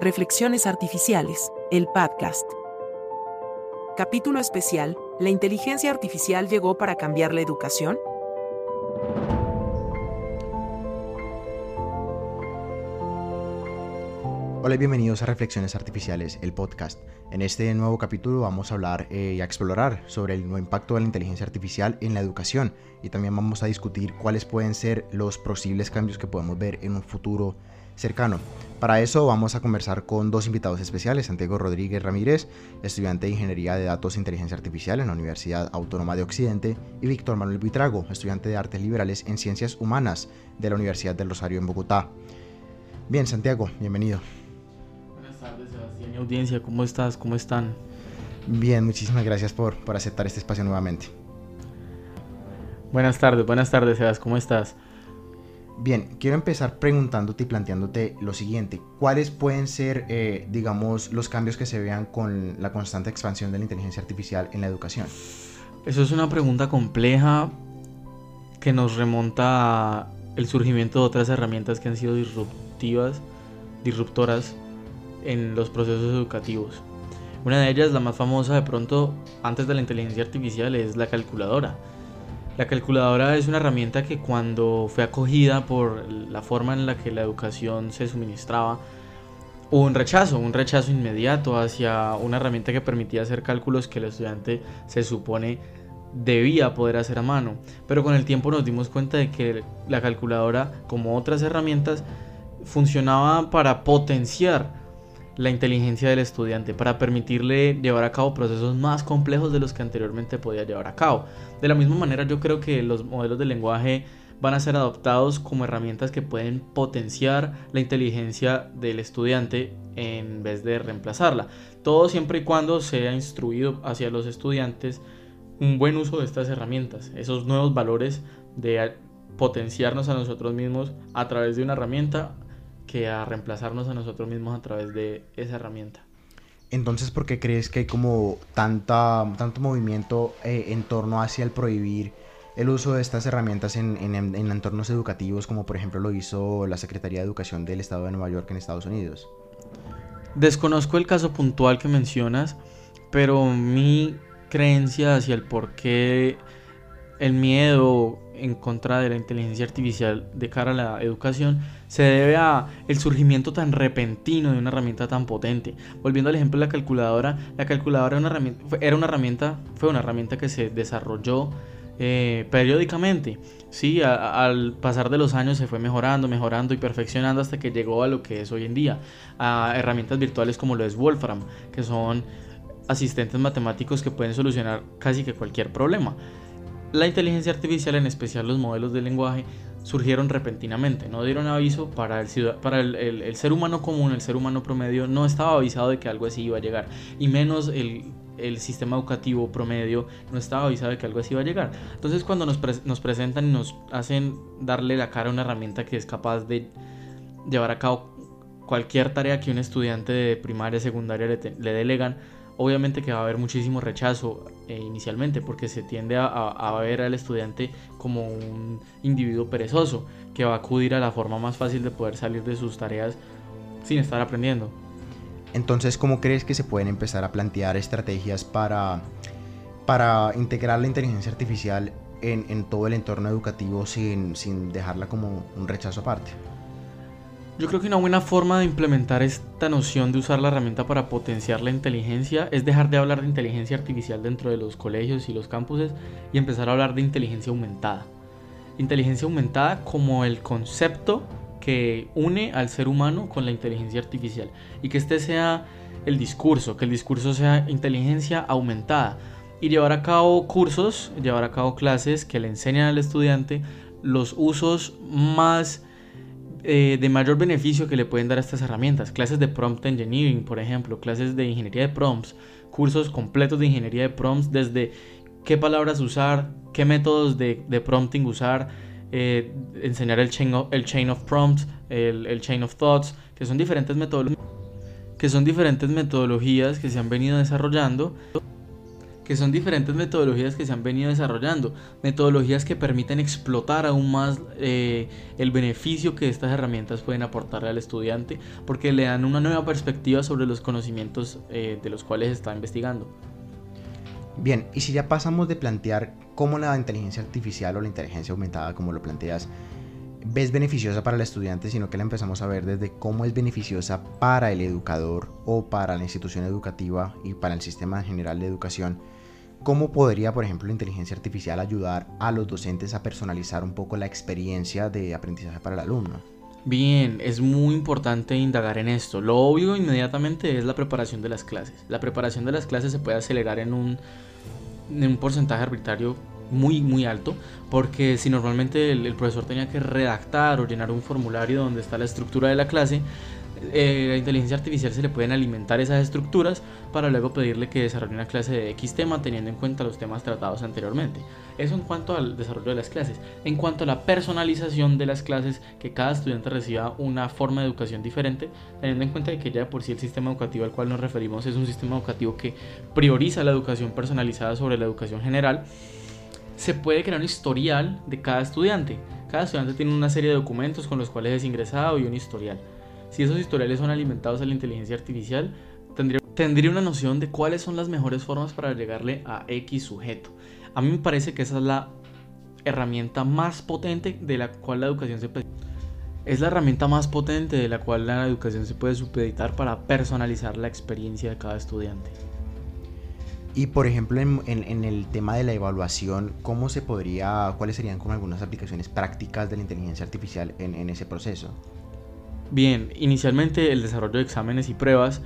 Reflexiones Artificiales, el podcast. Capítulo especial, ¿la inteligencia artificial llegó para cambiar la educación? Hola y bienvenidos a Reflexiones Artificiales, el podcast. En este nuevo capítulo vamos a hablar eh, y a explorar sobre el nuevo impacto de la inteligencia artificial en la educación y también vamos a discutir cuáles pueden ser los posibles cambios que podemos ver en un futuro cercano. Para eso vamos a conversar con dos invitados especiales, Santiago Rodríguez Ramírez, estudiante de Ingeniería de Datos e Inteligencia Artificial en la Universidad Autónoma de Occidente, y Víctor Manuel Buitrago, estudiante de Artes Liberales en Ciencias Humanas de la Universidad del Rosario en Bogotá. Bien, Santiago, bienvenido audiencia, ¿cómo estás? ¿Cómo están? Bien, muchísimas gracias por, por aceptar este espacio nuevamente. Buenas tardes, buenas tardes, Sebas, ¿cómo estás? Bien, quiero empezar preguntándote y planteándote lo siguiente. ¿Cuáles pueden ser, eh, digamos, los cambios que se vean con la constante expansión de la inteligencia artificial en la educación? Eso es una pregunta compleja que nos remonta al surgimiento de otras herramientas que han sido disruptivas, disruptoras en los procesos educativos. Una de ellas, la más famosa de pronto antes de la inteligencia artificial, es la calculadora. La calculadora es una herramienta que cuando fue acogida por la forma en la que la educación se suministraba, hubo un rechazo, un rechazo inmediato hacia una herramienta que permitía hacer cálculos que el estudiante se supone debía poder hacer a mano. Pero con el tiempo nos dimos cuenta de que la calculadora, como otras herramientas, funcionaba para potenciar la inteligencia del estudiante para permitirle llevar a cabo procesos más complejos de los que anteriormente podía llevar a cabo. De la misma manera yo creo que los modelos de lenguaje van a ser adoptados como herramientas que pueden potenciar la inteligencia del estudiante en vez de reemplazarla. Todo siempre y cuando sea instruido hacia los estudiantes un buen uso de estas herramientas, esos nuevos valores de potenciarnos a nosotros mismos a través de una herramienta que a reemplazarnos a nosotros mismos a través de esa herramienta. Entonces, ¿por qué crees que hay como tanta, tanto movimiento eh, en torno hacia el prohibir el uso de estas herramientas en, en, en, entornos educativos, como por ejemplo lo hizo la Secretaría de Educación del Estado de Nueva York en Estados Unidos? Desconozco el caso puntual que mencionas, pero mi creencia hacia el por qué el miedo en contra de la inteligencia artificial de cara a la educación se debe a el surgimiento tan repentino de una herramienta tan potente. Volviendo al ejemplo de la calculadora, la calculadora era una herramienta, fue una herramienta que se desarrolló eh, periódicamente. Sí, al pasar de los años se fue mejorando, mejorando y perfeccionando hasta que llegó a lo que es hoy en día, a herramientas virtuales como lo es Wolfram, que son asistentes matemáticos que pueden solucionar casi que cualquier problema. La inteligencia artificial, en especial los modelos de lenguaje, surgieron repentinamente, no dieron aviso para, el, para el, ser humano común, el ser humano promedio, no estaba avisado de que algo así iba a llegar, y menos el, sistema educativo promedio no estaba avisado de que algo así iba a llegar. Entonces cuando nos, nos presentan y nos hacen darle la cara a una herramienta que es capaz de llevar a cabo cualquier tarea que un estudiante de primaria, secundaria le, le delegan, obviamente que va a haber muchísimo rechazo eh, inicialmente porque se tiende a, ver al estudiante como un individuo perezoso que va a acudir a la forma más fácil de poder salir de sus tareas sin estar aprendiendo. Entonces, ¿cómo crees que se pueden empezar a plantear estrategias para, para integrar la inteligencia artificial en, en todo el entorno educativo sin, sin dejarla como un rechazo aparte? Yo creo que una buena forma de implementar esta noción de usar la herramienta para potenciar la inteligencia es dejar de hablar de inteligencia artificial dentro de los colegios y los campuses y empezar a hablar de inteligencia aumentada. Inteligencia aumentada como el concepto que une al ser humano con la inteligencia artificial y que este sea el discurso, que el discurso sea inteligencia aumentada y llevar a cabo cursos, llevar a cabo clases que le enseñan al estudiante los usos más eh, de mayor beneficio que le pueden dar estas herramientas. Clases de prompt engineering, por ejemplo, clases de ingeniería de prompts, cursos completos de ingeniería de prompts, desde qué palabras usar, qué métodos de, prompting usar, eh, enseñar el chain, of, el chain of prompts, el, el, chain of thoughts, que son diferentes que son diferentes metodologías que se han venido desarrollando que son diferentes metodologías que se han venido desarrollando, metodologías que permiten explotar aún más eh, el beneficio que estas herramientas pueden aportarle al estudiante, porque le dan una nueva perspectiva sobre los conocimientos eh, de los cuales está investigando. Bien, y si ya pasamos de plantear cómo la inteligencia artificial o la inteligencia aumentada, como lo planteas, ves beneficiosa para el estudiante, sino que la empezamos a ver desde cómo es beneficiosa para el educador o para la institución educativa y para el sistema general de educación, ¿cómo podría, por ejemplo, la inteligencia artificial ayudar a los docentes a personalizar un poco la experiencia de aprendizaje para el alumno? Bien, es muy importante indagar en esto. Lo obvio inmediatamente es la preparación de las clases. La preparación de las clases se puede acelerar en un, en un porcentaje arbitrario muy muy alto porque si normalmente el, profesor tenía que redactar o llenar un formulario donde está la estructura de la clase eh, la inteligencia artificial se le pueden alimentar esas estructuras para luego pedirle que desarrolle una clase de X tema teniendo en cuenta los temas tratados anteriormente. Eso en cuanto al desarrollo de las clases. En cuanto a la personalización de las clases, que cada estudiante reciba una forma de educación diferente, teniendo en cuenta que ya por sí el sistema educativo al cual nos referimos es un sistema educativo que prioriza la educación personalizada sobre la educación general se puede crear un historial de cada estudiante. Cada estudiante tiene una serie de documentos con los cuales es ingresado y un historial. Si esos historiales son alimentados a la inteligencia artificial, tendría, tendría una noción de cuáles son las mejores formas para llegarle a X sujeto. A mí me parece que esa es la herramienta más potente de la cual la educación se puede... Es la herramienta más potente de la cual la educación se puede supeditar para personalizar la experiencia de cada estudiante. Y por ejemplo, en, el tema de la evaluación, ¿cómo se podría, cuáles serían como algunas aplicaciones prácticas de la inteligencia artificial en, ese proceso? Bien, inicialmente el desarrollo de exámenes y pruebas,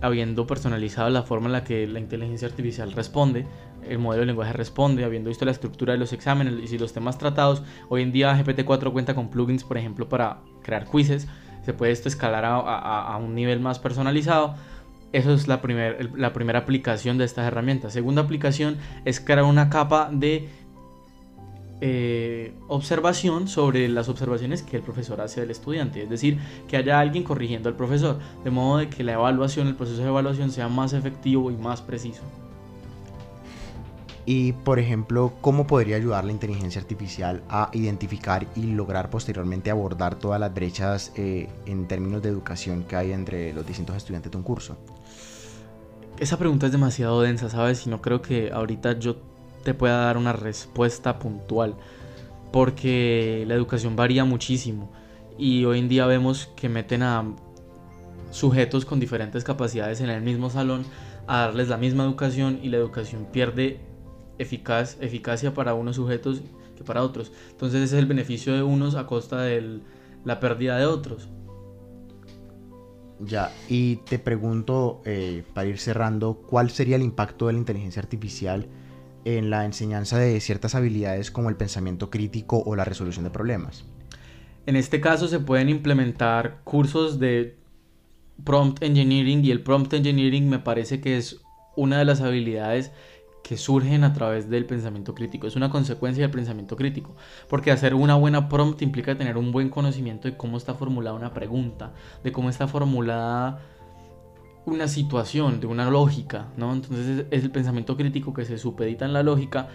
habiendo personalizado la forma en la que la inteligencia artificial responde, el modelo de lenguaje responde, habiendo visto la estructura de los exámenes y los temas tratados, hoy en día GPT-4 cuenta con plugins, por ejemplo, para crear quizzes, se puede esto escalar a un nivel más personalizado eso es la, la primera aplicación de estas herramientas. Segunda aplicación es crear una capa de eh, observación sobre las observaciones que el profesor hace del estudiante. Es decir, que haya alguien corrigiendo al profesor. De modo de que la evaluación, el proceso de evaluación sea más efectivo y más preciso. Y, por ejemplo, ¿cómo podría ayudar la inteligencia artificial a identificar y lograr posteriormente abordar todas las brechas eh, en términos de educación que hay entre los distintos estudiantes de un curso? Esa pregunta es demasiado densa, ¿sabes? Y no creo que ahorita yo te pueda dar una respuesta puntual. Porque la educación varía muchísimo. Y hoy en día vemos que meten a sujetos con diferentes capacidades en el mismo salón a darles la misma educación y la educación pierde eficacia para unos sujetos que para otros. Entonces ese es el beneficio de unos a costa de la pérdida de otros. Ya, y te pregunto, eh, para ir cerrando, ¿cuál sería el impacto de la inteligencia artificial en la enseñanza de ciertas habilidades como el pensamiento crítico o la resolución de problemas? En este caso se pueden implementar cursos de prompt engineering y el prompt engineering me parece que es una de las habilidades que surgen a través del pensamiento crítico. Es una consecuencia del pensamiento crítico. Porque hacer una buena prompt implica tener un buen conocimiento de cómo está formulada una pregunta, de cómo está formulada una situación, de una lógica, ¿no? Entonces es el pensamiento crítico que se supedita en la lógica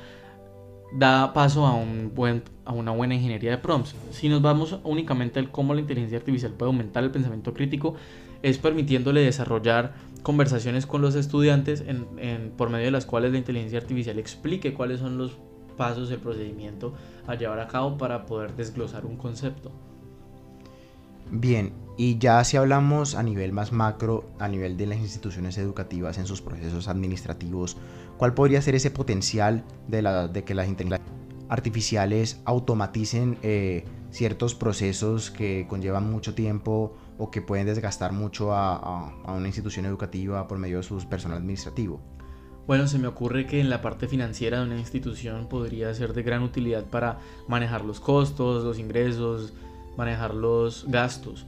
da paso a, un buen, a una buena ingeniería de prompts. Si nos vamos únicamente al cómo la inteligencia artificial puede aumentar el pensamiento crítico, es permitiéndole desarrollar conversaciones con los estudiantes en, por medio de las cuales la inteligencia artificial explique cuáles son los pasos del procedimiento a llevar a cabo para poder desglosar un concepto. Bien, y ya si hablamos a nivel más macro, a nivel de las instituciones educativas en sus procesos administrativos, ¿cuál podría ser ese potencial de, la, de que las inteligencias artificiales automaticen eh, ciertos procesos que conllevan mucho tiempo o que pueden desgastar mucho a, una institución educativa por medio de su personal administrativo? Bueno, se me ocurre que en la parte financiera de una institución podría ser de gran utilidad para manejar los costos, los ingresos, manejar los gastos,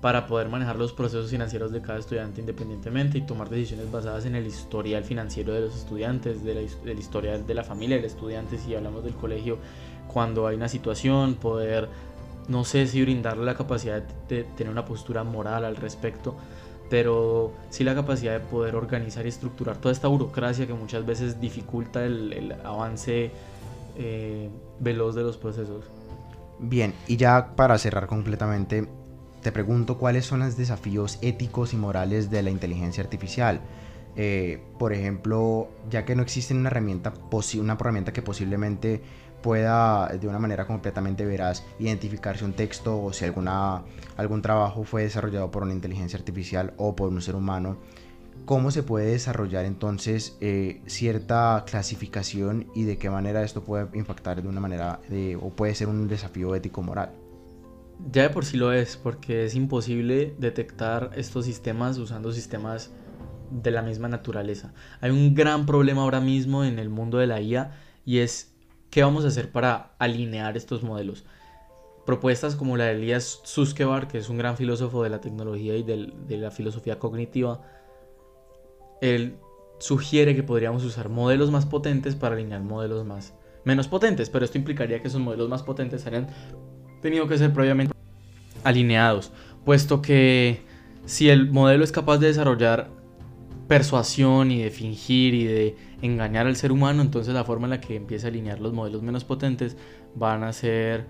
para poder manejar los procesos financieros de cada estudiante independientemente y tomar decisiones basadas en el historial financiero de los estudiantes, de del historial de la familia del estudiante, si hablamos del colegio, cuando hay una situación, poder no sé si brindarle la capacidad de tener una postura moral al respecto pero sí la capacidad de poder organizar y estructurar toda esta burocracia que muchas veces dificulta el, avance eh, veloz de los procesos. Bien, y ya para cerrar completamente, te pregunto cuáles son los desafíos éticos y morales de la inteligencia artificial. Eh, por ejemplo, ya que no existe una herramienta, una herramienta que posiblemente pueda de una manera completamente veraz identificar si un texto o si alguna, algún trabajo fue desarrollado por una inteligencia artificial o por un ser humano, ¿cómo se puede desarrollar entonces eh, cierta clasificación y de qué manera esto puede impactar de una manera o puede ser un desafío ético-moral? Ya de por sí lo es, porque es imposible detectar estos sistemas usando sistemas de la misma naturaleza. Hay un gran problema ahora mismo en el mundo de la IA y es ¿Qué vamos a hacer para alinear estos modelos? Propuestas como la de Elías Suskevar, que es un gran filósofo de la tecnología y de la filosofía cognitiva, él sugiere que podríamos usar modelos más potentes para alinear modelos más menos potentes, pero esto implicaría que esos modelos más potentes hayan tenido que ser previamente alineados, puesto que si el modelo es capaz de desarrollar persuasión y de fingir y de engañar al ser humano, entonces la forma en la que empieza a alinear los modelos menos potentes van a ser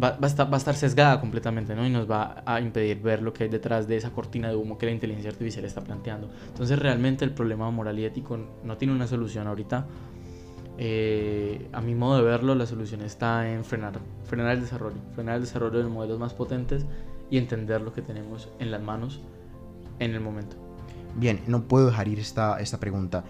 va, a estar, va, a estar, sesgada completamente, ¿no? Y nos va a impedir ver lo que hay detrás de esa cortina de humo que la inteligencia artificial está planteando. Entonces realmente el problema moral y ético no tiene una solución ahorita. Eh, a mi modo de verlo, la solución está en frenar, frenar el desarrollo, frenar el desarrollo de modelos más potentes y entender lo que tenemos en las manos en el momento. Bien, no puedo dejar ir esta, esta pregunta.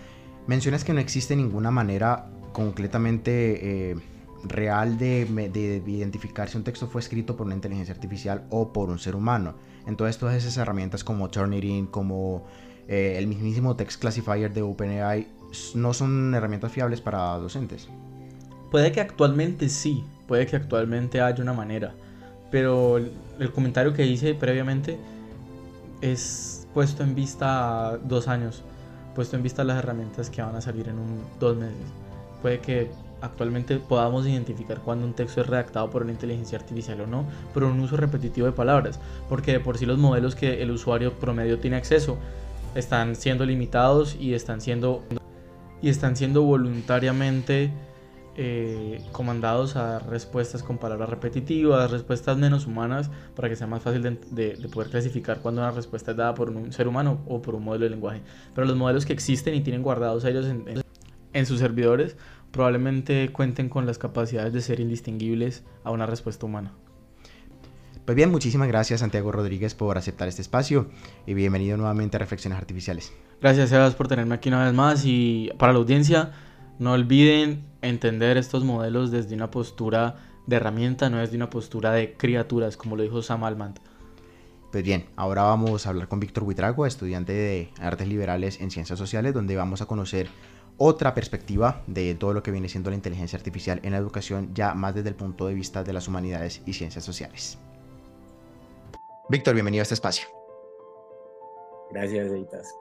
Mencionas que no existe ninguna manera completamente eh, real de, identificar si un texto fue escrito por una inteligencia artificial o por un ser humano. Entonces todas esas herramientas como Turnitin, como eh, el mismísimo Text Classifier de OpenAI, no son herramientas fiables para docentes. Puede que actualmente sí, puede que actualmente haya una manera, pero el comentario que hice previamente es puesto en vista dos años puesto en vista las herramientas que van a salir en dos meses. Puede que actualmente podamos identificar cuando un texto es redactado por una inteligencia artificial o no, por un uso repetitivo de palabras, porque de por sí los modelos que el usuario promedio tiene acceso están siendo limitados y están siendo y están siendo voluntariamente eh, comandados a respuestas con palabras repetitivas, respuestas menos humanas, para que sea más fácil de, poder clasificar cuando una respuesta es dada por un ser humano o por un modelo de lenguaje. Pero los modelos que existen y tienen guardados ellos en sus servidores probablemente cuenten con las capacidades de ser indistinguibles a una respuesta humana. Pues bien, muchísimas gracias Santiago Rodríguez por aceptar este espacio y bienvenido nuevamente a Reflexiones Artificiales. Gracias Sebas por tenerme aquí una vez más y para la audiencia no olviden entender estos modelos desde una postura de herramienta, no desde una postura de criaturas, como lo dijo Sam Altman. Pues bien, ahora vamos a hablar con Víctor Huitrago, estudiante de Artes Liberales en Ciencias Sociales, donde vamos a conocer otra perspectiva de todo lo que viene siendo la inteligencia artificial en la educación, ya más desde el punto de vista de las humanidades y ciencias sociales. Víctor, bienvenido a este espacio. Gracias, Eitas.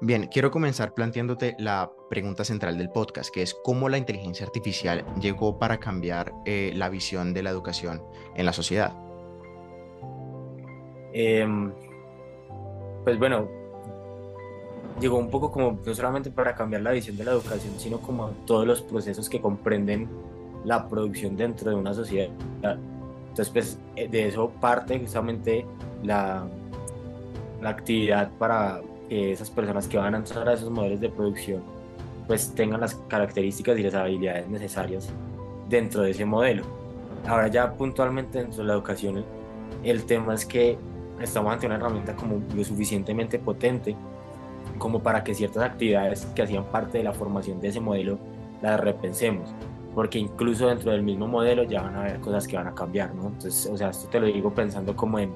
Bien, quiero comenzar planteándote la pregunta central del podcast, que es cómo la inteligencia artificial llegó para cambiar eh, la visión de la educación en la sociedad. Em, pues bueno, llegó un poco como no solamente para cambiar la visión de la educación, sino como todos los procesos que comprenden la producción dentro de una sociedad. Entonces, pues eh, de eso parte justamente la, la actividad para que esas personas que van a entrar a esos modelos de producción pues tengan las características y las habilidades necesarias dentro de ese modelo. Ahora ya puntualmente dentro de la educación el tema es que estamos ante una herramienta como lo suficientemente potente como para que ciertas actividades que hacían parte de la formación de ese modelo las repensemos, porque incluso dentro del mismo modelo ya van a haber cosas que van a cambiar, ¿no? Entonces, o sea, esto te lo digo pensando como en,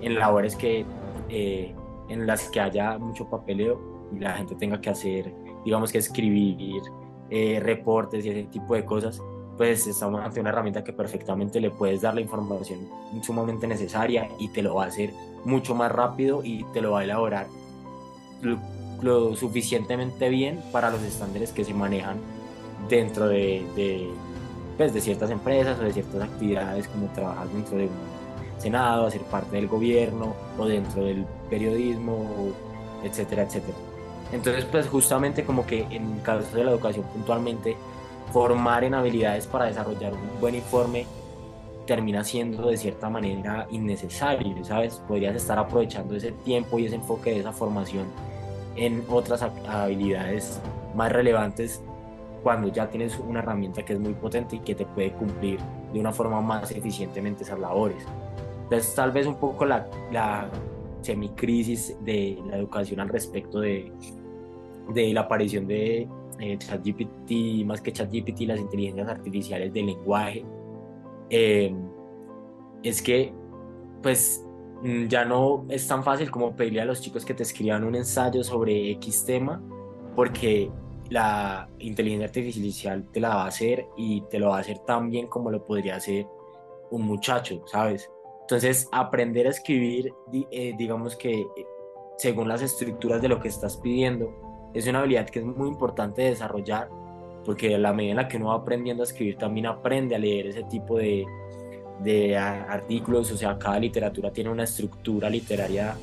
en labores que eh, en las que haya mucho papeleo y la gente tenga que hacer, digamos que escribir eh, reportes y ese tipo de cosas, pues estamos ante una herramienta que perfectamente le puedes dar la información sumamente necesaria y te lo va a hacer mucho más rápido y te lo va a elaborar lo, suficientemente bien para los estándares que se manejan dentro de, pues, de ciertas empresas o de ciertas actividades como trabajar dentro de un Senado, hacer parte del gobierno o dentro del periodismo, etcétera, etcétera. Entonces, pues justamente como que en el caso de la educación puntualmente, formar en habilidades para desarrollar un buen informe termina siendo de cierta manera innecesario, ¿sabes? Podrías estar aprovechando ese tiempo y ese enfoque de esa formación en otras habilidades más relevantes cuando ya tienes una herramienta que es muy potente y que te puede cumplir de una forma más eficientemente esas labores. Entonces, tal vez un poco la, la semicrisis de la educación al respecto de, de la aparición de eh, ChatGPT, más que ChatGPT, las inteligencias artificiales del lenguaje, eh, es que pues ya no es tan fácil como pedirle a los chicos que te escriban un ensayo sobre X tema, porque la inteligencia artificial te la va a hacer y te lo va a hacer tan bien como lo podría hacer un muchacho, ¿sabes? Entonces, aprender a escribir, eh, digamos que según las estructuras de lo que estás pidiendo, es una habilidad que es muy importante de desarrollar porque a la medida en la que uno va aprendiendo a escribir también aprende a leer ese tipo de, de artículos, o sea, cada literatura tiene una estructura literaria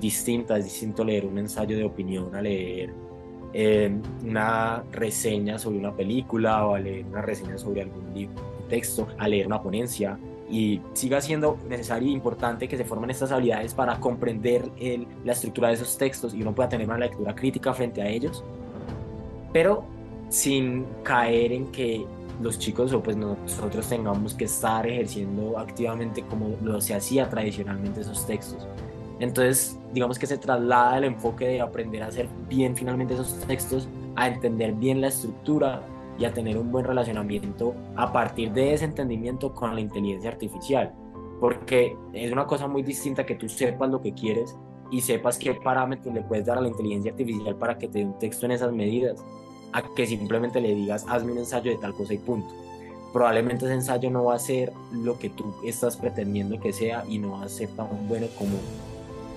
distinta, es distinto leer un ensayo de opinión a leer eh, una reseña sobre una película o a leer una reseña sobre algún libro, texto, a leer una ponencia. Y siga siendo necesario e importante que se formen estas habilidades para comprender el, la estructura de esos textos y uno pueda tener una lectura crítica frente a ellos, pero sin caer en que los chicos o pues nosotros tengamos que estar ejerciendo activamente como lo se hacía tradicionalmente esos textos. Entonces, digamos que se traslada el enfoque de aprender a hacer bien finalmente esos textos, a entender bien la estructura y a tener un buen relacionamiento a partir de ese entendimiento con la inteligencia artificial. Porque es una cosa muy distinta que tú sepas lo que quieres y sepas qué parámetros le puedes dar a la inteligencia artificial para que te dé un texto en esas medidas a que simplemente le digas, hazme un ensayo de tal cosa y punto. Probablemente ese ensayo no va a ser lo que tú estás pretendiendo que sea y no va a ser tan bueno como,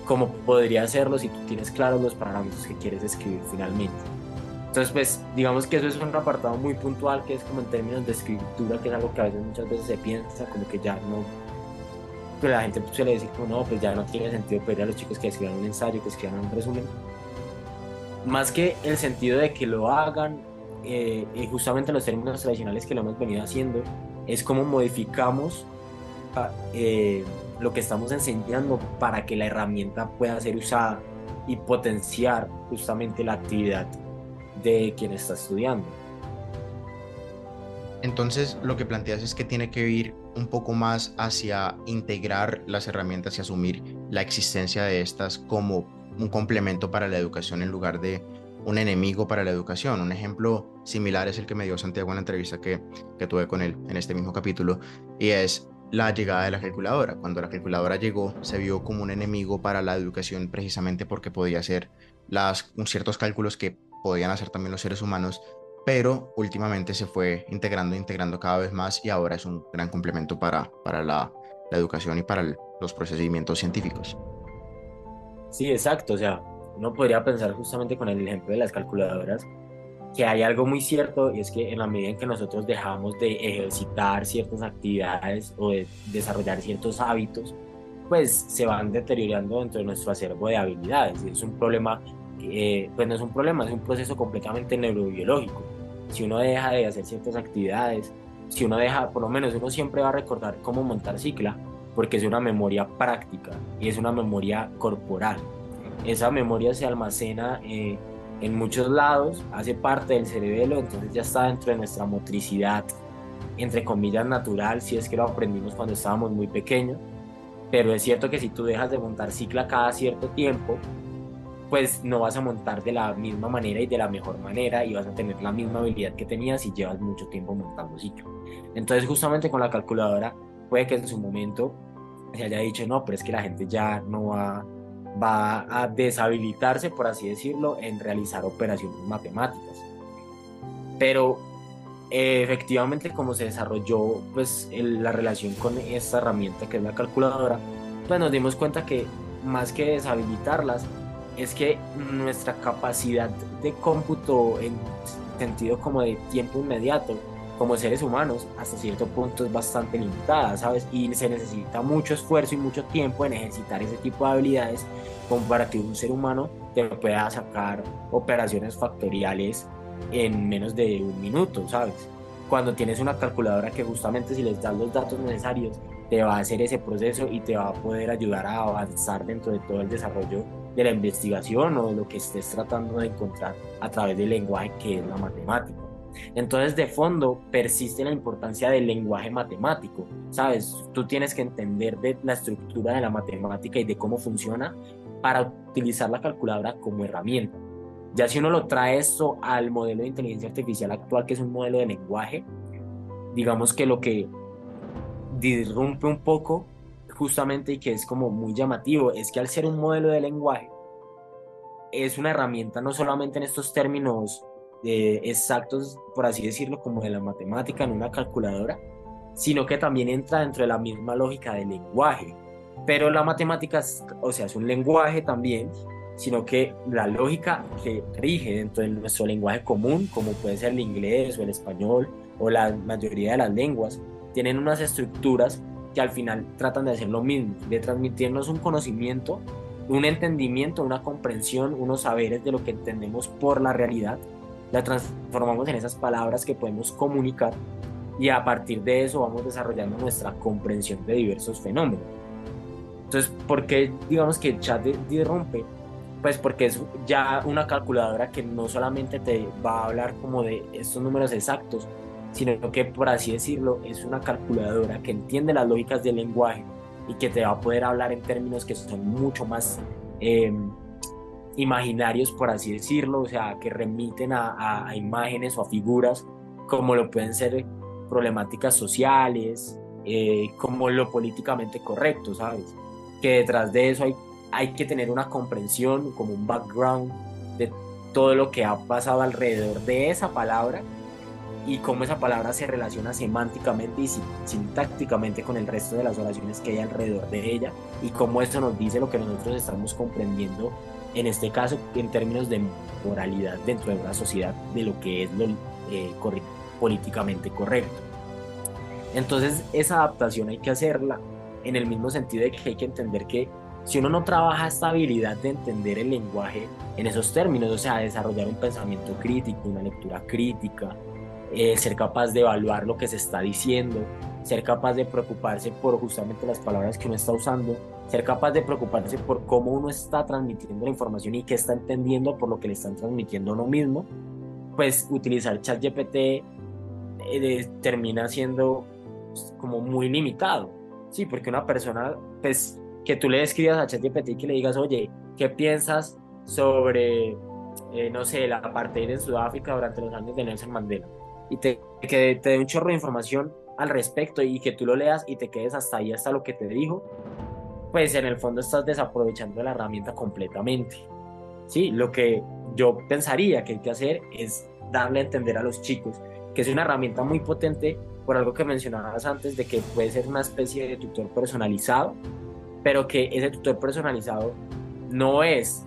como podría serlo si tú tienes claros los parámetros que quieres escribir finalmente. Entonces, pues, digamos que eso es un apartado muy puntual que es como en términos de escritura, que es algo que a veces muchas veces se piensa como que ya no, que la gente suele decir como no, pues ya no tiene sentido pedir a los chicos que escriban un ensayo, que escriban un resumen, más que el sentido de que lo hagan, eh, y justamente los términos tradicionales que lo hemos venido haciendo, es cómo modificamos ah, eh, lo que estamos enseñando para que la herramienta pueda ser usada y potenciar justamente la actividad de quien está estudiando. Entonces, lo que planteas es que tiene que ir un poco más hacia integrar las herramientas y asumir la existencia de estas como un complemento para la educación en lugar de un enemigo para la educación. Un ejemplo similar es el que me dio Santiago en la entrevista que, que tuve con él en este mismo capítulo, y es la llegada de la calculadora. Cuando la calculadora llegó, se vio como un enemigo para la educación precisamente porque podía hacer las, ciertos cálculos que podían hacer también los seres humanos, pero últimamente se fue integrando, integrando cada vez más y ahora es un gran complemento para, para la, la educación y para los procedimientos científicos. Sí, exacto. O sea, uno podría pensar justamente con el ejemplo de las calculadoras que hay algo muy cierto y es que en la medida en que nosotros dejamos de ejercitar ciertas actividades o de desarrollar ciertos hábitos, pues se van deteriorando dentro de nuestro acervo de habilidades. Y es un problema, eh, pues no es un problema, es un proceso completamente neurobiológico. Si uno deja de hacer ciertas actividades, si uno deja, por lo menos uno siempre va a recordar cómo montar cicla, porque es una memoria práctica y es una memoria corporal. Esa memoria se almacena eh, en muchos lados, hace parte del cerebelo, entonces ya está dentro de nuestra motricidad, entre comillas, natural, si es que lo aprendimos cuando estábamos muy pequeños. Pero es cierto que si tú dejas de montar cicla cada cierto tiempo, pues no vas a montar de la misma manera y de la mejor manera y vas a tener la misma habilidad que tenías si llevas mucho tiempo montando cicla. Entonces justamente con la calculadora puede que en su momento se haya dicho, no, pero es que la gente ya no va, va a deshabilitarse, por así decirlo, en realizar operaciones matemáticas. Pero eh, efectivamente como se desarrolló pues la relación con esta herramienta que es la calculadora, pues nos dimos cuenta que más que deshabilitarlas, es que nuestra capacidad de cómputo en sentido como de tiempo inmediato como seres humanos hasta cierto punto es bastante limitada, ¿sabes? Y se necesita mucho esfuerzo y mucho tiempo en ejercitar ese tipo de habilidades como para que un ser humano te pueda sacar operaciones factoriales en menos de un minuto, ¿sabes? Cuando tienes una calculadora que justamente si les das los datos necesarios te va a hacer ese proceso y te va a poder ayudar a avanzar dentro de todo el desarrollo de la investigación o de lo que estés tratando de encontrar a través del lenguaje que es la matemática. Entonces, de fondo, persiste la importancia del lenguaje matemático, ¿sabes? Tú tienes que entender de la estructura de la matemática y de cómo funciona para utilizar la calculadora como herramienta. Ya si uno lo trae esto al modelo de inteligencia artificial actual, que es un modelo de lenguaje, digamos que lo que disrumpe un poco justamente y que es como muy llamativo es que al ser un modelo de lenguaje es una herramienta no solamente en estos términos eh, exactos, por así decirlo, como de la matemática en una calculadora, sino que también entra dentro de la misma lógica del lenguaje. Pero la matemática, o sea, es un lenguaje también, sino que la lógica que rige dentro de nuestro lenguaje común, como puede ser el inglés o el español o la mayoría de las lenguas, tienen unas estructuras que al final tratan de hacer lo mismo, de transmitirnos un conocimiento, un entendimiento, una comprensión, unos saberes de lo que entendemos por la realidad, la transformamos en esas palabras que podemos comunicar y a partir de eso vamos desarrollando nuestra comprensión de diversos fenómenos. Entonces, ¿por qué digamos que el chat rompe? Pues porque es ya una calculadora que no solamente te va a hablar como de estos números exactos, sino que por así decirlo es una calculadora que entiende las lógicas del lenguaje y que te va a poder hablar en términos que son mucho más eh, imaginarios, por así decirlo, o sea, que remiten a, imágenes o a figuras como lo pueden ser problemáticas sociales, eh, como lo políticamente correcto, ¿sabes? Que detrás de eso hay, hay que tener una comprensión, como un background de todo lo que ha pasado alrededor de esa palabra y cómo esa palabra se relaciona semánticamente y sintácticamente con el resto de las oraciones que hay alrededor de ella y cómo eso nos dice lo que nosotros estamos comprendiendo en este caso en términos de moralidad dentro de una sociedad, de lo que es lo eh, políticamente correcto. Entonces esa adaptación hay que hacerla en el mismo sentido de que hay que entender que si uno no trabaja esta habilidad de entender el lenguaje en esos términos, o sea, desarrollar un pensamiento crítico, una lectura crítica, eh, ser capaz de evaluar lo que se está diciendo, ser capaz de preocuparse por justamente las palabras que uno está usando, ser capaz de preocuparse por cómo uno está transmitiendo la información y qué está entendiendo por lo que le están transmitiendo uno mismo, pues utilizar ChatGPT eh, termina siendo pues, como muy limitado, ¿sí? Porque una persona, pues, que tú le escribas a ChatGPT y que le digas, oye, ¿qué piensas sobre, eh, no sé, la apartheid en Sudáfrica durante los años de Nelson Mandela? Y que te dé un chorro de información al respecto y que tú lo leas y te quedes hasta ahí, hasta lo que te dijo, pues en el fondo estás desaprovechando la herramienta completamente. Sí, lo que yo pensaría que hay que hacer es darle a entender a los chicos que es una herramienta muy potente por algo que mencionabas antes de que puede ser una especie de tutor personalizado, pero que ese tutor personalizado no es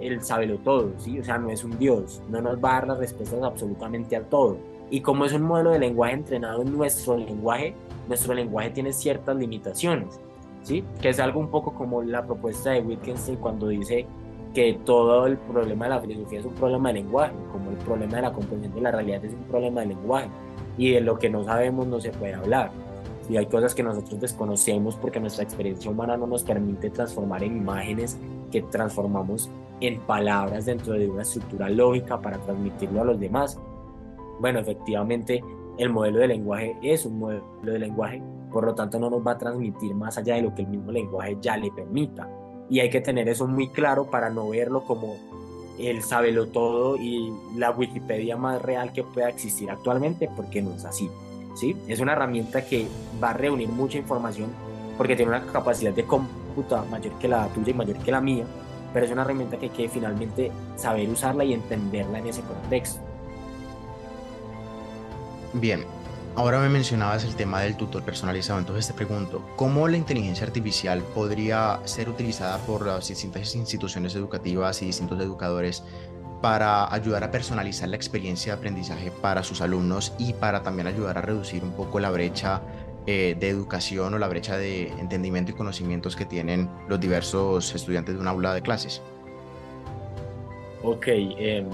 el sabelo todo, ¿sí? O sea, no es un dios, no nos va a dar las respuestas absolutamente a todo. Y como es un modelo de lenguaje entrenado en nuestro lenguaje, nuestro lenguaje tiene ciertas limitaciones. ¿sí? Que es algo un poco como la propuesta de Wittgenstein cuando dice que todo el problema de la filosofía es un problema de lenguaje, como el problema de la comprensión de la realidad es un problema de lenguaje, y de lo que no sabemos no se puede hablar. Y hay cosas que nosotros desconocemos porque nuestra experiencia humana no nos permite transformar en imágenes que transformamos en palabras dentro de una estructura lógica para transmitirlo a los demás. Bueno, efectivamente, el modelo de lenguaje es un modelo de lenguaje por lo tanto no nos va a transmitir más allá de lo que el mismo lenguaje ya le permita. Y hay que tener eso muy claro para no verlo como el sabelo todo y la Wikipedia más real que pueda existir actualmente, porque no es así. ¿sí? Es una herramienta que va a reunir mucha información porque tiene una capacidad de cómputa mayor que la tuya y mayor que la mía, pero es una herramienta que hay que finalmente saber usarla y entenderla en ese contexto. Bien, Ahora me mencionabas el tema del tutor personalizado, entonces te pregunto, ¿cómo la inteligencia artificial podría ser utilizada por las distintas instituciones educativas y distintos educadores para ayudar a personalizar la experiencia de aprendizaje para sus alumnos y para también ayudar a reducir un poco la brecha eh, de educación o la brecha de entendimiento y conocimientos que tienen los diversos estudiantes de un aula de clases? Ok, eh,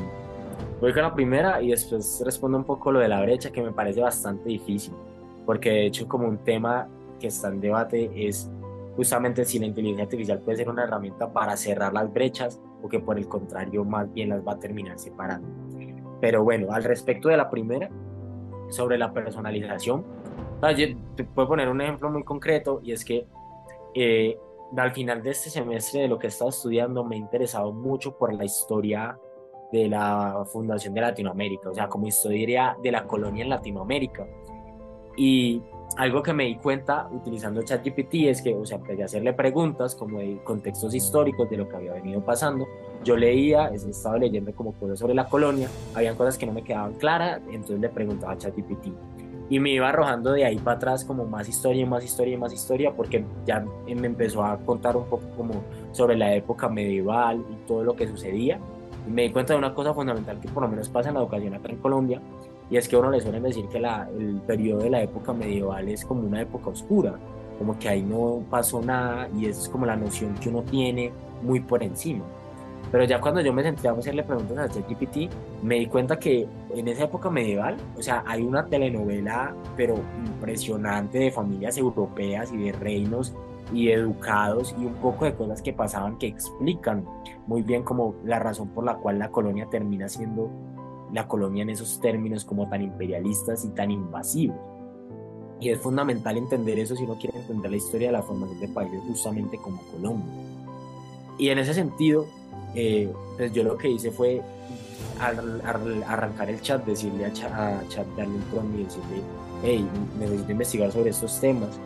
voy con la primera y después respondo un poco lo de la brecha que me parece bastante difícil, porque de hecho como un tema que está en debate es justamente si la inteligencia artificial puede ser una herramienta para cerrar las brechas o que por el contrario más bien las va a terminar separando. Pero bueno, al respecto de la primera, sobre la personalización, te puedo poner un ejemplo muy concreto y es que eh, al final de este semestre de lo que he estado estudiando me he interesado mucho por la historia de la fundación de Latinoamérica, o sea, como historia de la colonia en Latinoamérica. Y algo que me di cuenta utilizando ChatGPT es que, o sea, empecé a hacerle preguntas como de contextos históricos de lo que había venido pasando. Yo leía, estaba leyendo como cosas sobre la colonia, habían cosas que no me quedaban claras, entonces le preguntaba a ChatGPT. Y me iba arrojando de ahí para atrás como más historia y más historia y más historia, porque ya me empezó a contar un poco como sobre la época medieval y todo lo que sucedía. Me di cuenta de una cosa fundamental que por lo menos pasa en la educación acá en Colombia, y es que uno le suelen decir que la, el periodo de la época medieval es como una época oscura, como que ahí no pasó nada y es como la noción que uno tiene muy por encima. Pero ya cuando yo me senté a hacerle preguntas a ChatGPT, me di cuenta que en esa época medieval, o sea, hay una telenovela, pero impresionante de familias europeas y de reinos y educados y un poco de cosas que pasaban que explican muy bien como la razón por la cual la colonia termina siendo la colonia en esos términos como tan imperialistas y tan invasivos. Y es fundamental entender eso si uno quiere entender la historia de la formación de países justamente como Colombia. Y en ese sentido, eh, pues yo lo que hice fue arrancar el chat, decirle a chat, a chat darle un prompt y decirle, hey, necesito investigar sobre estos temas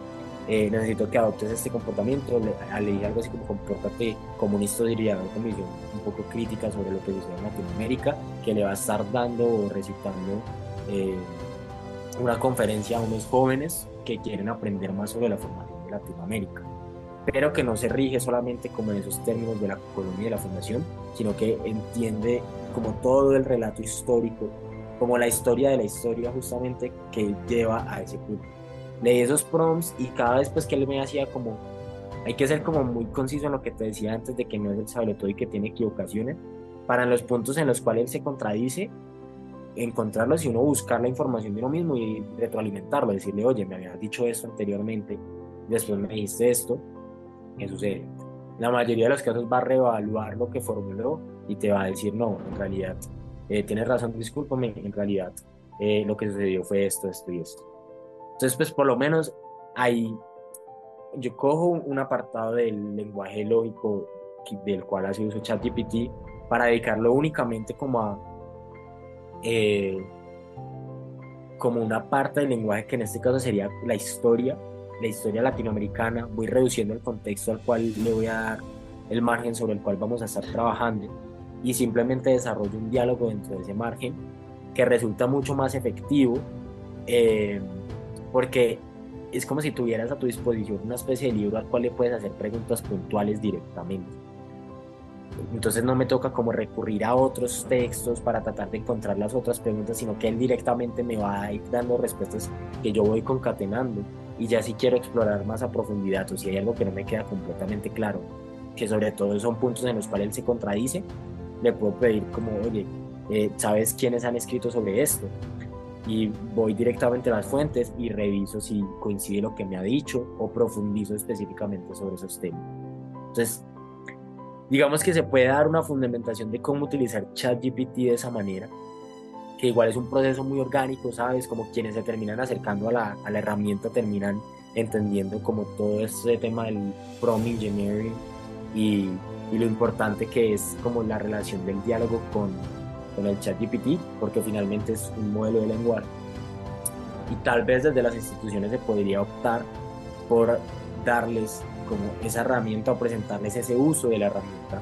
eh, necesito que adoptes este comportamiento. Le, le dije algo así como compórtate como un historiador con visión un poco crítica sobre lo que sucede en Latinoamérica, que le va a estar dando o recitando eh, una conferencia a unos jóvenes que quieren aprender más sobre la formación de Latinoamérica, pero que no se rige solamente como en esos términos de la colonia y de la fundación, sino que entiende como todo el relato histórico, como la historia de la historia justamente que lleva a ese punto leí esos prompts y cada vez pues que él me hacía como, hay que ser como muy conciso en lo que te decía antes de que no es el sabe todo y que tiene equivocaciones, para los puntos en los cuales él se contradice, encontrarlos y uno buscar la información de uno mismo y retroalimentarlo, decirle, oye, me habías dicho esto anteriormente, después me dijiste esto, ¿qué sucede? La mayoría de los casos va a reevaluar lo que formuló y te va a decir, no, en realidad, eh, tienes razón, discúlpame, en realidad eh, lo que sucedió fue esto, esto y esto. Entonces, pues por lo menos ahí yo cojo un apartado del lenguaje lógico del cual hace uso ChatGPT para dedicarlo únicamente como a eh, como una parte del lenguaje que en este caso sería la historia, la historia latinoamericana. Voy reduciendo el contexto al cual le voy a dar el margen sobre el cual vamos a estar trabajando y simplemente desarrollo un diálogo dentro de ese margen que resulta mucho más efectivo. Eh, porque es como si tuvieras a tu disposición una especie de libro al cual le puedes hacer preguntas puntuales directamente. Entonces no me toca como recurrir a otros textos para tratar de encontrar las otras preguntas, sino que él directamente me va a ir dando respuestas que yo voy concatenando. Y ya si quiero explorar más a profundidad o si hay algo que no me queda completamente claro, que sobre todo son puntos en los cuales él se contradice, le puedo pedir como, oye, eh, ¿sabes quiénes han escrito sobre esto? Y voy directamente a las fuentes y reviso si coincide lo que me ha dicho o profundizo específicamente sobre esos temas. Entonces, digamos que se puede dar una fundamentación de cómo utilizar ChatGPT de esa manera, que igual es un proceso muy orgánico, ¿sabes? Como quienes se terminan acercando a la, a la herramienta terminan entendiendo como todo este tema del prompt engineering y, y lo importante que es como la relación del diálogo con con el chat GPT, porque finalmente es un modelo de lenguaje. Y tal vez desde las instituciones se podría optar por darles como esa herramienta o presentarles ese uso de la herramienta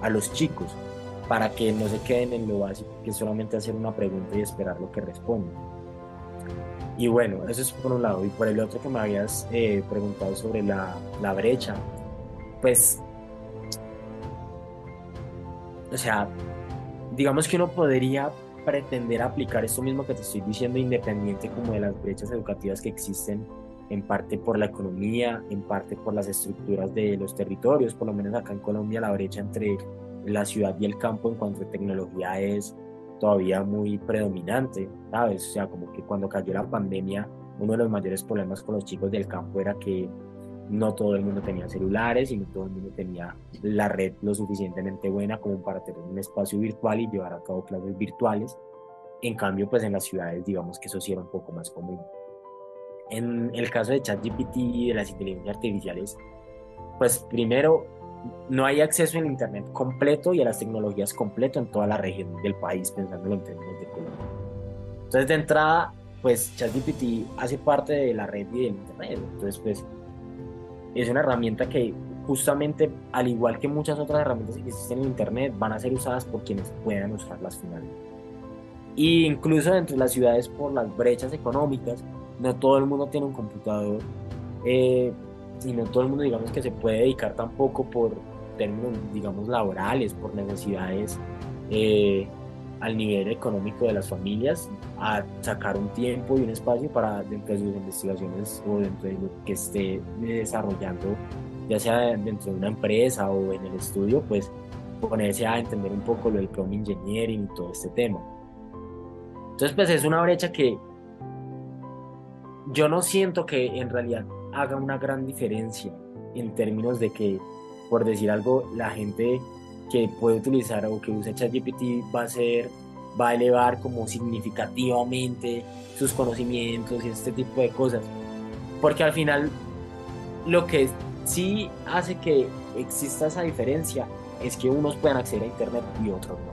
a los chicos para que no se queden en lo básico, que es solamente hacer una pregunta y esperar lo que respondan. Y bueno, eso es por un lado. Y por el otro que me habías eh, preguntado sobre la, la brecha, pues, o sea, digamos que uno podría pretender aplicar esto mismo que te estoy diciendo, independiente como de las brechas educativas que existen, en parte por la economía, en parte por las estructuras de los territorios, por lo menos acá en Colombia la brecha entre la ciudad y el campo en cuanto a tecnología es todavía muy predominante, ¿sabes? O sea, como que cuando cayó la pandemia, uno de los mayores problemas con los chicos del campo era que no todo el mundo tenía celulares y no todo el mundo tenía la red lo suficientemente buena como para tener un espacio virtual y llevar a cabo clases virtuales. En cambio, pues en las ciudades, digamos que eso sí era un poco más común. En el caso de ChatGPT y de las inteligencias artificiales, pues primero, no hay acceso al Internet completo y a las tecnologías completo en toda la región del país, pensándolo en términos de Colombia. Entonces, de entrada, pues ChatGPT hace parte de la red y del Internet. Entonces, pues es una herramienta que justamente, al igual que muchas otras herramientas que existen en Internet, van a ser usadas por quienes puedan usarlas finalmente. Y incluso dentro de las ciudades, por las brechas económicas, no todo el mundo tiene un computador eh, y no todo el mundo, digamos, que se puede dedicar tampoco por términos, digamos, laborales, por necesidades eh, al nivel económico de las familias, a sacar un tiempo y un espacio para dentro de sus investigaciones o dentro de lo que esté desarrollando, ya sea dentro de una empresa o en el estudio, pues ponerse a entender un poco lo del prompt engineering y todo este tema. Entonces, pues es una brecha que yo no siento que en realidad haga una gran diferencia en términos de que, por decir algo, la gente que puede utilizar o que use ChatGPT va a ser, va a elevar como significativamente sus conocimientos y este tipo de cosas. Porque al final lo que sí hace que exista esa diferencia es que unos puedan acceder a Internet y otros no.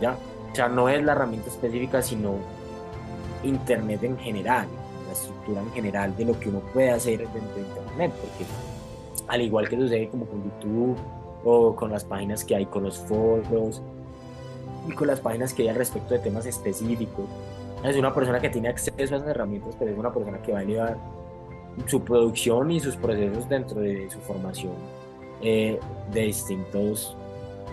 ¿Ya? O sea, no es la herramienta específica, sino Internet en general estructura en general de lo que uno puede hacer dentro de Internet, porque al igual que sucede como con YouTube o con las páginas que hay con los foros y con las páginas que hay al respecto de temas específicos, es una persona que tiene acceso a esas herramientas, pero es una persona que va a llevar su producción y sus procesos dentro de su formación eh, de distintos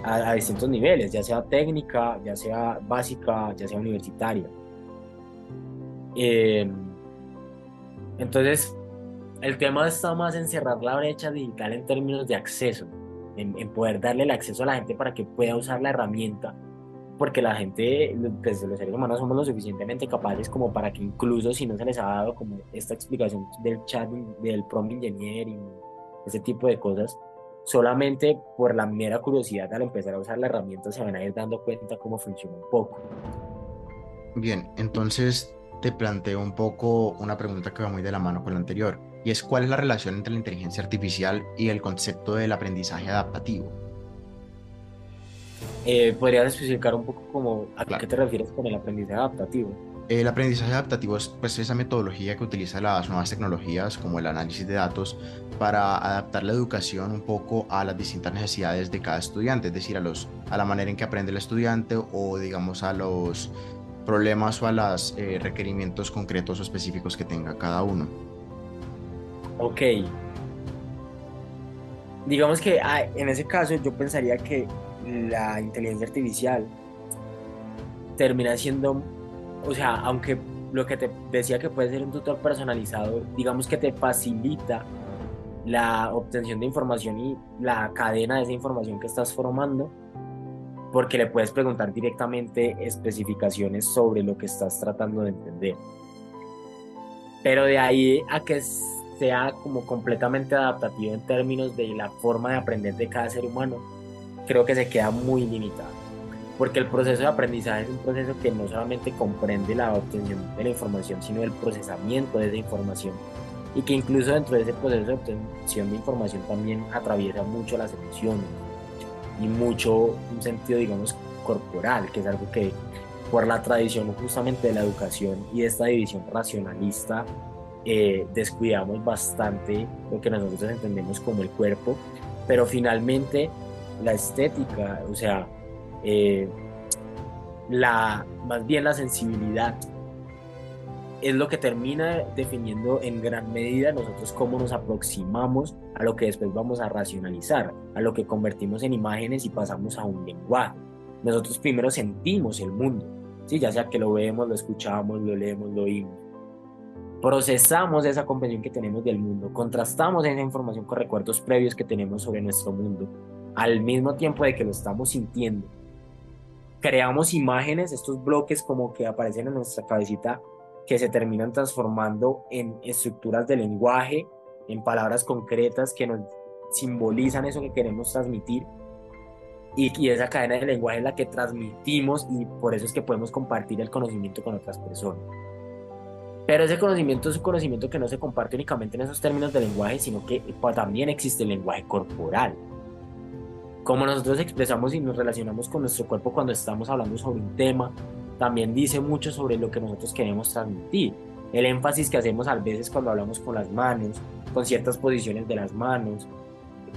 a, a, distintos niveles, ya sea técnica, ya sea básica, ya sea universitaria. Eh, entonces, el tema está más en cerrar la brecha digital en términos de acceso, en, poder darle el acceso a la gente para que pueda usar la herramienta, porque la gente, pues, los seres humanos, somos lo suficientemente capaces como para que incluso si no se les ha dado como esta explicación del chat, del prompt engineering, ese tipo de cosas, solamente por la mera curiosidad al empezar a usar la herramienta se van a ir dando cuenta cómo funciona un poco. Bien, entonces te planteo un poco una pregunta que va muy de la mano con la anterior, y es cuál es la relación entre la inteligencia artificial y el concepto del aprendizaje adaptativo. Eh, ¿Podrías especificar un poco cómo, a qué te refieres con el aprendizaje adaptativo? El aprendizaje adaptativo es pues, esa metodología que utiliza las nuevas tecnologías como el análisis de datos para adaptar la educación un poco a las distintas necesidades de cada estudiante, es decir, a, los, a la manera en que aprende el estudiante o digamos a los problemas o a los eh, requerimientos concretos o específicos que tenga cada uno. Ok. Digamos que ah, en ese caso yo pensaría que la inteligencia artificial termina siendo, o sea, aunque lo que te decía que puede ser un tutor personalizado, digamos que te facilita la obtención de información y la cadena de esa información que estás formando, porque le puedes preguntar directamente especificaciones sobre lo que estás tratando de entender. Pero de ahí a que sea como completamente adaptativo en términos de la forma de aprender de cada ser humano, creo que se queda muy limitado. Porque el proceso de aprendizaje es un proceso que no solamente comprende la obtención de la información, sino el procesamiento de esa información. Y que incluso dentro de ese proceso de obtención de información también atraviesa mucho las emociones, y mucho un sentido, digamos, corporal, que es algo que por la tradición justamente de la educación y de esta división racionalista, eh, descuidamos bastante lo que nosotros entendemos como el cuerpo, pero finalmente la estética, o sea, eh, la, más bien la sensibilidad es lo que termina definiendo en gran medida nosotros cómo nos aproximamos a lo que después vamos a racionalizar, a lo que convertimos en imágenes y pasamos a un lenguaje. nosotros primero sentimos el mundo, ¿sí? ya sea que lo vemos, lo escuchamos, lo leemos, lo oímos. Procesamos esa comprensión que tenemos del mundo, contrastamos esa información con recuerdos previos que tenemos sobre nuestro mundo, al mismo tiempo de que lo estamos sintiendo. Creamos imágenes, estos bloques como que aparecen en nuestra cabecita, que se terminan transformando en estructuras de lenguaje, en palabras concretas que nos simbolizan eso que queremos transmitir y, esa cadena de lenguaje es la que transmitimos y por eso es que podemos compartir el conocimiento con otras personas. Pero ese conocimiento es un conocimiento que no se comparte únicamente en esos términos de lenguaje, sino que también existe el lenguaje corporal. Como nosotros expresamos y nos relacionamos con nuestro cuerpo cuando estamos hablando sobre un tema, también dice mucho sobre lo que nosotros queremos transmitir. El énfasis que hacemos a veces cuando hablamos con las manos, con ciertas posiciones de las manos,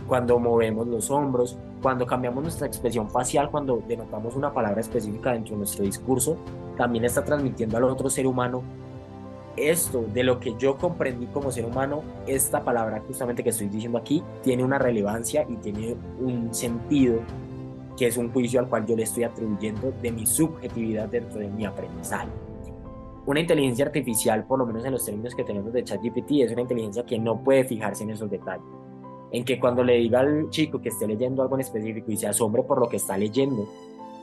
cuando movemos los hombros, cuando cambiamos nuestra expresión facial, cuando denotamos una palabra específica dentro de nuestro discurso, también está transmitiendo al otro ser humano esto de lo que yo comprendí como ser humano, esta palabra justamente que estoy diciendo aquí, tiene una relevancia y tiene un sentido que es un juicio al cual yo le estoy atribuyendo de mi subjetividad dentro de mi aprendizaje. Una inteligencia artificial, por lo menos en los términos que tenemos de ChatGPT, es una inteligencia que no puede fijarse en esos detalles en que cuando le diga al chico que esté leyendo algo en específico y se asombre por lo que está leyendo,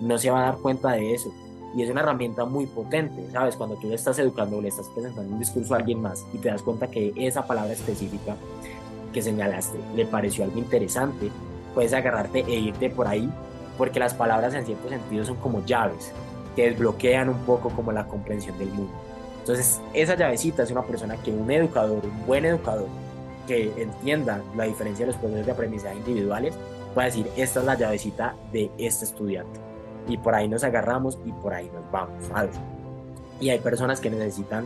no se va a dar cuenta de eso. Y es una herramienta muy potente, ¿sabes? Cuando tú le estás educando o le estás presentando un discurso a alguien más y te das cuenta que esa palabra específica que señalaste le pareció algo interesante, puedes agarrarte e irte por ahí, porque las palabras en cierto sentido son como llaves que desbloquean un poco como la comprensión del mundo. Entonces, esa llavecita es una persona que un educador, un buen educador, que entienda la diferencia de los procesos de aprendizaje individuales, pueda decir, esta es la llavecita de este estudiante. Y por ahí nos agarramos y por ahí nos vamos. Y hay personas que necesitan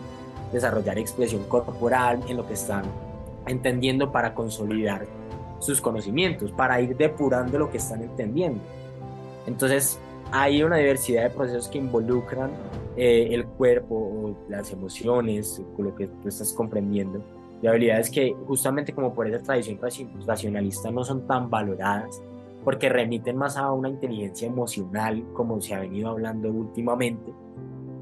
desarrollar expresión corporal en lo que están entendiendo para consolidar sus conocimientos, para ir depurando lo que están entendiendo. Entonces, hay una diversidad de procesos que involucran eh, el cuerpo las emociones, lo que tú estás comprendiendo, de habilidades que justamente como por esa tradición racionalista no son tan valoradas porque remiten más a una inteligencia emocional como se ha venido hablando últimamente,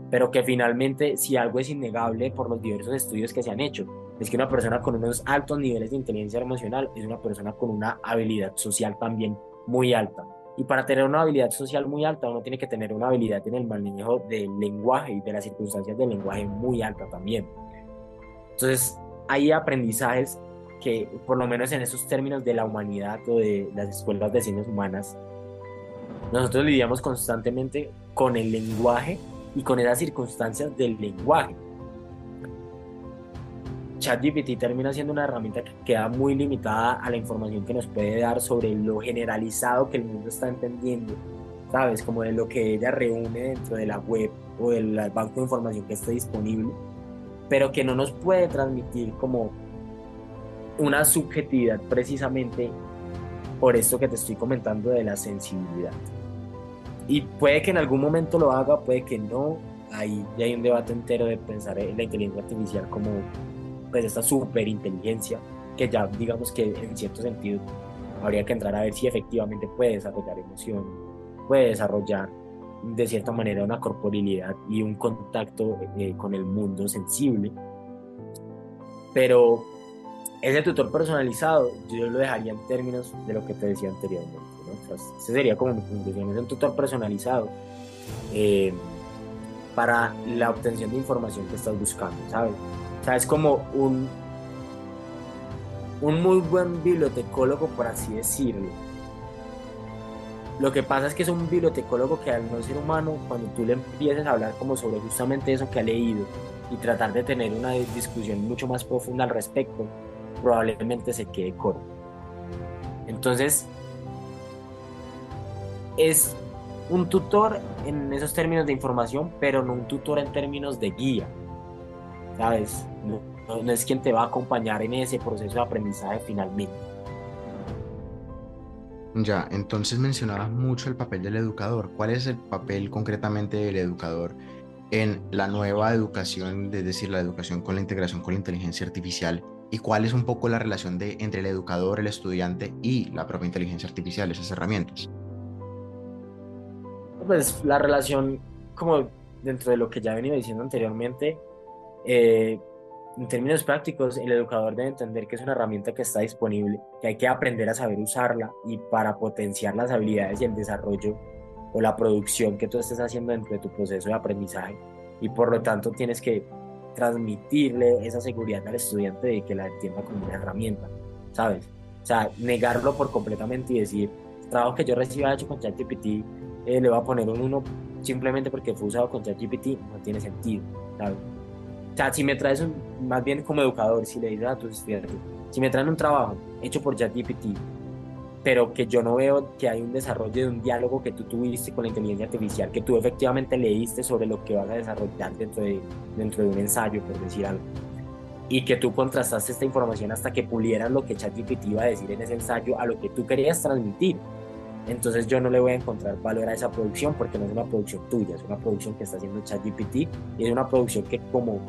pero que finalmente si algo es innegable por los diversos estudios que se han hecho, es que una persona con unos altos niveles de inteligencia emocional es una persona con una habilidad social también muy alta. Y para tener una habilidad social muy alta, uno tiene que tener una habilidad en el manejo del lenguaje y de las circunstancias del lenguaje muy alta también. Entonces, hay aprendizajes que, por lo menos en esos términos de la humanidad o de las escuelas de ciencias humanas, nosotros lidiamos constantemente con el lenguaje y con esas circunstancias del lenguaje. ChatGPT termina siendo una herramienta que queda muy limitada a la información que nos puede dar sobre lo generalizado que el mundo está entendiendo, ¿sabes? Como de lo que ella reúne dentro de la web o del banco de información que esté disponible pero que no nos puede transmitir como una subjetividad precisamente por esto que te estoy comentando de la sensibilidad. Y puede que en algún momento lo haga, puede que no. Ahí ya hay un debate entero de pensar en la inteligencia artificial como pues esta superinteligencia que ya digamos que en cierto sentido habría que entrar a ver si efectivamente puede desarrollar emoción, puede desarrollar de cierta manera una corporilidad y un contacto eh, con el mundo sensible. Pero ese tutor personalizado yo lo dejaría en términos de lo que te decía anteriormente. ¿no? ese sería como mi conclusión, es un tutor personalizado eh, para la obtención de información que estás buscando, ¿sabes? O sea, es como un, un muy buen bibliotecólogo, por así decirlo lo que pasa es que es un bibliotecólogo que al no ser humano, cuando tú le empieces a hablar como sobre justamente eso que ha leído y tratar de tener una discusión mucho más profunda al respecto, probablemente se quede corto. Entonces, es un tutor en esos términos de información, pero no un tutor en términos de guía. ¿Sabes? No, no es quien te va a acompañar en ese proceso de aprendizaje finalmente. Ya, entonces mencionabas mucho el papel del educador. ¿Cuál es el papel concretamente del educador en la nueva educación, es decir, la educación con la integración con la inteligencia artificial? ¿Y cuál es un poco la relación de, entre el educador, el estudiante y la propia inteligencia artificial, esas herramientas? Pues la relación, como dentro de lo que ya venía diciendo anteriormente, eh, en términos prácticos, el educador debe entender que es una herramienta que está disponible, que hay que aprender a saber usarla y para potenciar las habilidades y el desarrollo o la producción que tú estés haciendo dentro de tu proceso de aprendizaje. Y por lo tanto tienes que transmitirle esa seguridad al estudiante de que la entienda como una herramienta, ¿sabes? O sea, negarlo por completamente y decir, el trabajo que yo reciba hecho con ChatGPT eh, le voy a poner un 1 simplemente porque fue usado con ChatGPT, no tiene sentido, ¿sabes? O sea, si me traes un, más bien como educador, si le dices a tus estudiantes, si me traen un trabajo hecho por ChatGPT, pero que yo no veo que hay un desarrollo de un diálogo que tú tuviste con la inteligencia artificial, que tú efectivamente leíste sobre lo que vas a desarrollar dentro de, dentro de un ensayo, por decir algo, y que tú contrastaste esta información hasta que pulieras lo que ChatGPT iba a decir en ese ensayo a lo que tú querías transmitir. Entonces yo no le voy a encontrar valor a esa producción porque no es una producción tuya, es una producción que está haciendo ChatGPT y es una producción que como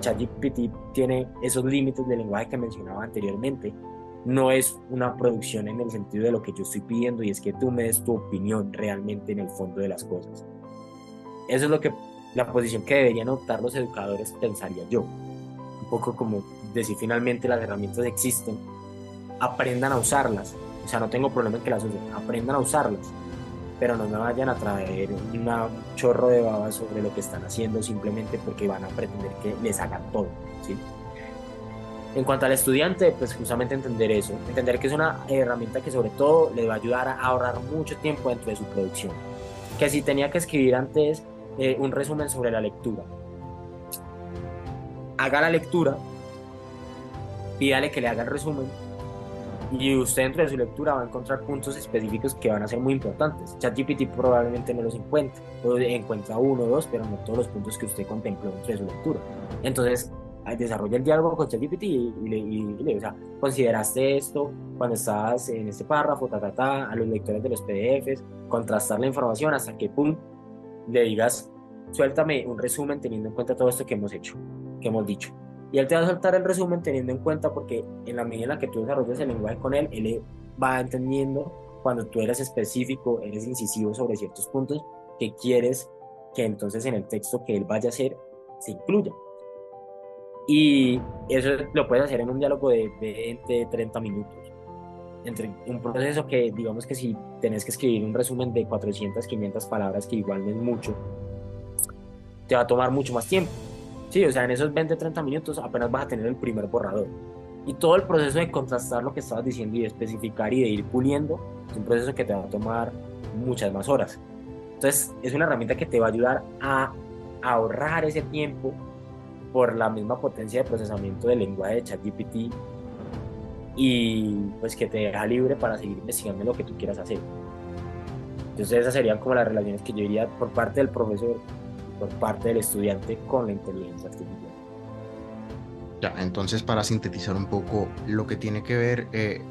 ChatGPT tiene esos límites de lenguaje que mencionaba anteriormente. No es una producción en el sentido de lo que yo estoy pidiendo y es que tú me des tu opinión realmente en el fondo de las cosas. Eso es lo que la posición que deberían optar los educadores pensaría yo. Un poco como decir finalmente las herramientas existen, aprendan a usarlas. O sea, no tengo problema en que las usen, aprendan a usarlas pero no me vayan a traer un chorro de babas sobre lo que están haciendo simplemente porque van a pretender que les hagan todo. ¿sí? En cuanto al estudiante, pues justamente entender eso, entender que es una herramienta que sobre todo le va a ayudar a ahorrar mucho tiempo dentro de su producción. Que si tenía que escribir antes eh, un resumen sobre la lectura, haga la lectura, pídale que le haga el resumen y usted dentro de su lectura va a encontrar puntos específicos que van a ser muy importantes. ChatGPT probablemente no los encuentre, o encuentra uno o dos, pero no todos los puntos que usted contempló dentro de su lectura. Entonces, desarrolla el diálogo con ChatGPT y, le, o sea, consideraste esto cuando estabas en este párrafo, ta, ta, ta, a los lectores de los PDFs, contrastar la información hasta que, pum, le digas, suéltame un resumen teniendo en cuenta todo esto que hemos hecho, que hemos dicho. Y él te va a soltar el resumen teniendo en cuenta porque en la medida en la que tú desarrollas el lenguaje con él, él va entendiendo cuando tú eres específico, eres incisivo sobre ciertos puntos que quieres que entonces en el texto que él vaya a hacer se incluya. Y eso lo puedes hacer en un diálogo de 20, 30 minutos. Entre un proceso que, digamos que si tenés que escribir un resumen de 400, 500 palabras, que igual no es mucho, te va a tomar mucho más tiempo Sí, o sea, en esos 20, 30 minutos apenas vas a tener el primer borrador. Y todo el proceso de contrastar lo que estabas diciendo y de especificar y de ir puliendo es un proceso que te va a tomar muchas más horas. Entonces, es una herramienta que te va a ayudar a ahorrar ese tiempo por la misma potencia de procesamiento del lenguaje de ChatGPT y pues que te deja libre para seguir investigando lo que tú quieras hacer. Entonces esas serían como las relaciones que yo diría por parte del profesor por parte del estudiante con la inteligencia artificial. Ya, entonces para sintetizar un poco lo que tiene que ver, eh,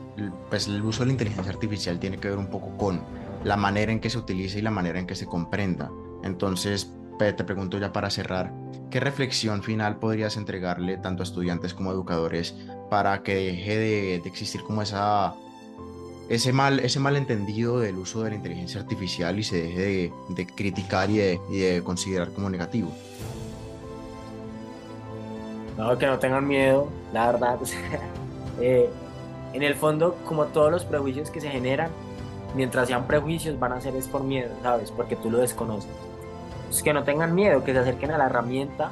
pues el uso de la inteligencia artificial tiene que ver un poco con la manera en que se utiliza y la manera en que se comprenda. Entonces, te pregunto ya para cerrar, ¿qué reflexión final podrías entregarle tanto a estudiantes como a educadores para que deje de existir como esa ese mal, ese malentendido del uso de la inteligencia artificial y se deje de, criticar y de, considerar como negativo. No, que no tengan miedo, la verdad. Eh, en el fondo, como todos los prejuicios que se generan, mientras sean prejuicios, van a ser es por miedo, ¿sabes? Porque tú lo desconoces. Es que no tengan miedo, que se acerquen a la herramienta,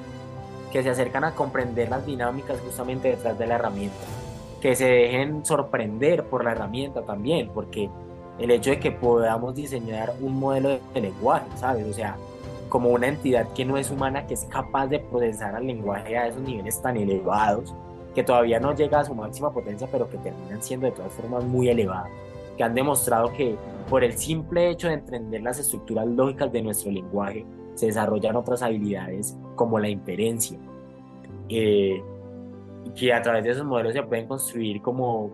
que se acercan a comprender las dinámicas justamente detrás de la herramienta que se dejen sorprender por la herramienta también, porque el hecho de que podamos diseñar un modelo de lenguaje, ¿sabes? O sea, como una entidad que no es humana, que es capaz de procesar el lenguaje a esos niveles tan elevados, que todavía no llega a su máxima potencia, pero que terminan siendo de todas formas muy elevados, que han demostrado que por el simple hecho de entender las estructuras lógicas de nuestro lenguaje, se desarrollan otras habilidades como la inferencia. Eh, que a través de esos modelos se pueden construir como,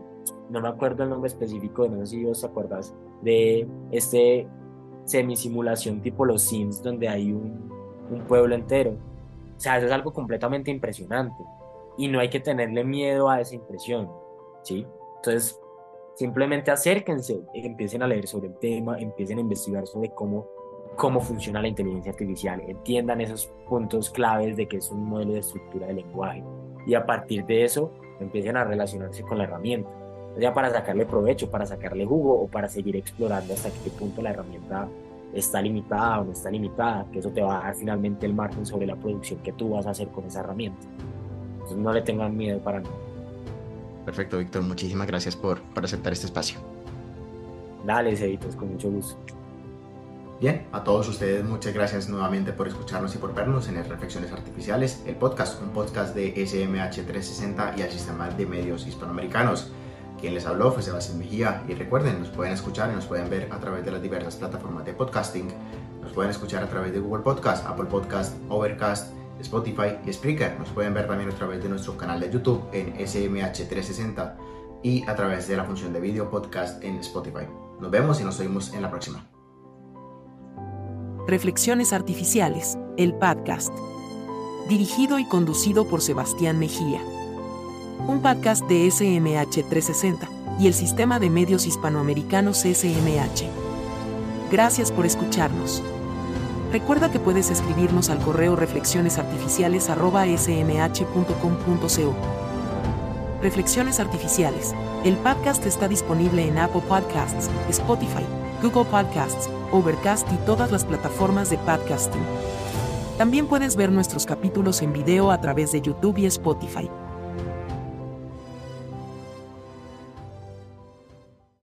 no me acuerdo el nombre específico, no sé si vos te acuerdas, de este semisimulación tipo los Sims, donde hay un, un pueblo entero. O sea, eso es algo completamente impresionante. Y no hay que tenerle miedo a esa impresión, ¿sí? Entonces, simplemente acérquense, empiecen a leer sobre el tema, empiecen a investigar sobre cómo cómo funciona la inteligencia artificial, entiendan esos puntos claves de que es un modelo de estructura de lenguaje y a partir de eso empiecen a relacionarse con la herramienta, ya para sacarle provecho, para sacarle jugo o para seguir explorando hasta qué punto la herramienta está limitada o no está limitada, que eso te va a dar finalmente el margen sobre la producción que tú vas a hacer con esa herramienta. Entonces no le tengan miedo para nada. Perfecto, Víctor. Muchísimas gracias por, por aceptar este espacio. Dale, Ceditos, con mucho gusto. Bien, a todos ustedes muchas gracias nuevamente por escucharnos y por vernos en Reflexiones Artificiales, el podcast, un podcast de SMH 360 y el Sistema de Medios Hispanoamericanos. Quien les habló fue Sebastián Mejía y recuerden, nos pueden escuchar y nos pueden ver a través de las diversas plataformas de podcasting. Nos pueden escuchar a través de Google Podcast, Apple Podcast, Overcast, Spotify y Spreaker. Nos pueden ver también a través de nuestro canal de YouTube en SMH 360 y a través de la función de video podcast en Spotify. Nos vemos y nos oímos en la próxima. Reflexiones Artificiales, el podcast. Dirigido y conducido por Sebastián Mejía. Un podcast de SMH 360 y el Sistema de Medios Hispanoamericanos SMH. Gracias por escucharnos. Recuerda que puedes escribirnos al correo reflexionesartificiales.smh.com.co. Reflexiones Artificiales. El podcast está disponible en Apple Podcasts, Spotify, Google Podcasts, Overcast y todas las plataformas de podcasting. También puedes ver nuestros capítulos en video a través de YouTube y Spotify.